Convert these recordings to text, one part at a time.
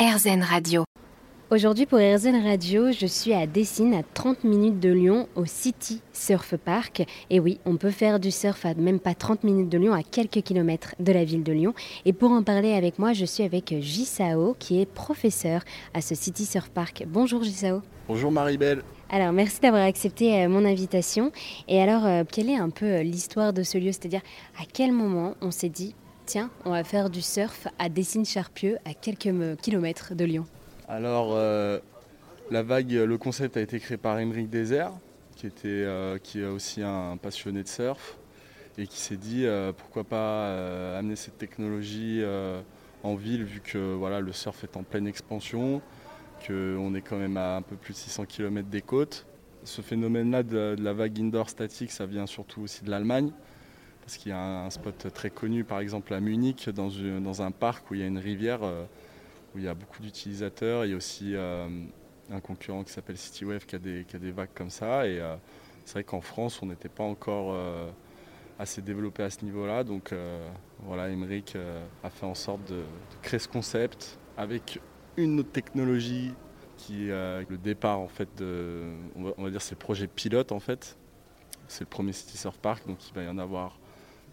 RZN Radio. Aujourd'hui pour RZN Radio, je suis à Dessine, à 30 minutes de Lyon, au City Surf Park. Et oui, on peut faire du surf à même pas 30 minutes de Lyon, à quelques kilomètres de la ville de Lyon. Et pour en parler avec moi, je suis avec Gisao, qui est professeur à ce City Surf Park. Bonjour Gisao. Bonjour Marie-Belle. Alors, merci d'avoir accepté euh, mon invitation. Et alors, euh, quelle est un peu l'histoire de ce lieu? C'est-à-dire, à quel moment on s'est dit, tiens, on va faire du surf à Dessines-Charpieu, à quelques kilomètres de Lyon Alors, la vague, le concept a été créé par Émeric Désert, qui, était, qui est aussi un passionné de surf, et qui s'est dit, pourquoi pas amener cette technologie en ville, vu que voilà, le surf est en pleine expansion qu'on est quand même à un peu plus de 600 km des côtes. Ce phénomène-là de, la vague indoor statique, ça vient surtout aussi de l'Allemagne, parce qu'il y a un, spot très connu, par exemple à Munich, dans, un parc où il y a une rivière, euh, où il y a beaucoup d'utilisateurs. Il y a aussi euh, un concurrent qui s'appelle CityWave qui a, des, vagues comme ça. Et euh, c'est vrai qu'en France, on n'était pas encore assez développé à ce niveau-là. Donc voilà, Emmerich a fait en sorte de, créer ce concept avec une autre technologie qui est le départ en fait de, on va, dire c'est le projet pilote en fait. C'est le premier City Surf Park, donc il va y en avoir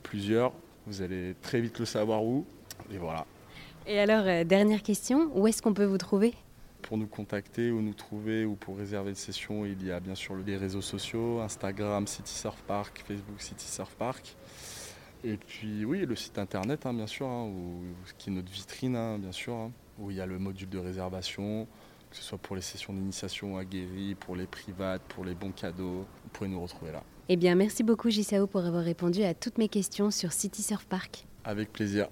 plusieurs. Vous allez très vite le savoir où. Et voilà. Et alors, euh, dernière question, où est-ce qu'on peut vous trouver? Pour nous contacter ou nous trouver ou pour réserver une session, il y a bien sûr les réseaux sociaux, Instagram City Surf Park, Facebook City Surf Park. Et puis oui, le site internet hein, bien sûr, hein, qui est notre vitrine hein, bien sûr où il y a le module de réservation, que ce soit pour les sessions d'initiation aguerries, pour les privates, pour les bons cadeaux. Vous pouvez nous retrouver là. Eh bien, merci beaucoup Gisao pour avoir répondu à toutes mes questions sur City Surf Park. Avec plaisir.